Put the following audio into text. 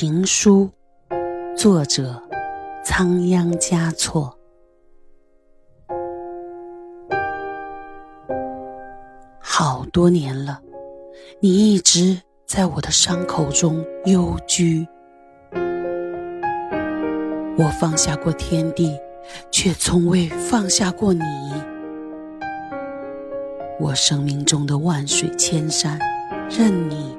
情书》，作者仓央嘉措。好多年了，你一直在我的伤口中幽居。我放下过天地，却从未放下过你。我生命中的万水千山，任你。